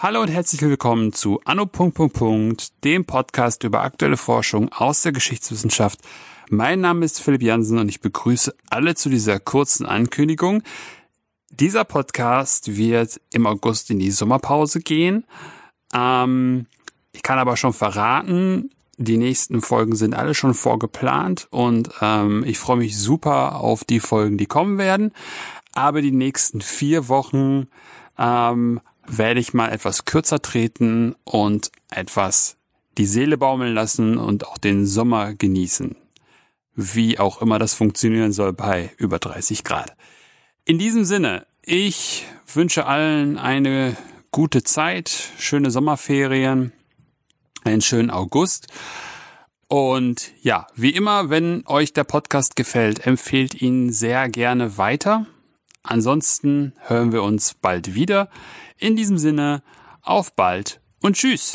Hallo und herzlich willkommen zu Anno. dem Podcast über aktuelle Forschung aus der Geschichtswissenschaft. Mein Name ist Philipp Jansen und ich begrüße alle zu dieser kurzen Ankündigung. Dieser Podcast wird im August in die Sommerpause gehen. Ähm, ich kann aber schon verraten, die nächsten Folgen sind alle schon vorgeplant und ähm, ich freue mich super auf die Folgen, die kommen werden. Aber die nächsten vier Wochen ähm, werde ich mal etwas kürzer treten und etwas die Seele baumeln lassen und auch den Sommer genießen. Wie auch immer das funktionieren soll bei über 30 Grad. In diesem Sinne, ich wünsche allen eine gute Zeit, schöne Sommerferien, einen schönen August. Und ja, wie immer, wenn euch der Podcast gefällt, empfehlt ihn sehr gerne weiter. Ansonsten hören wir uns bald wieder. In diesem Sinne, auf bald und tschüss.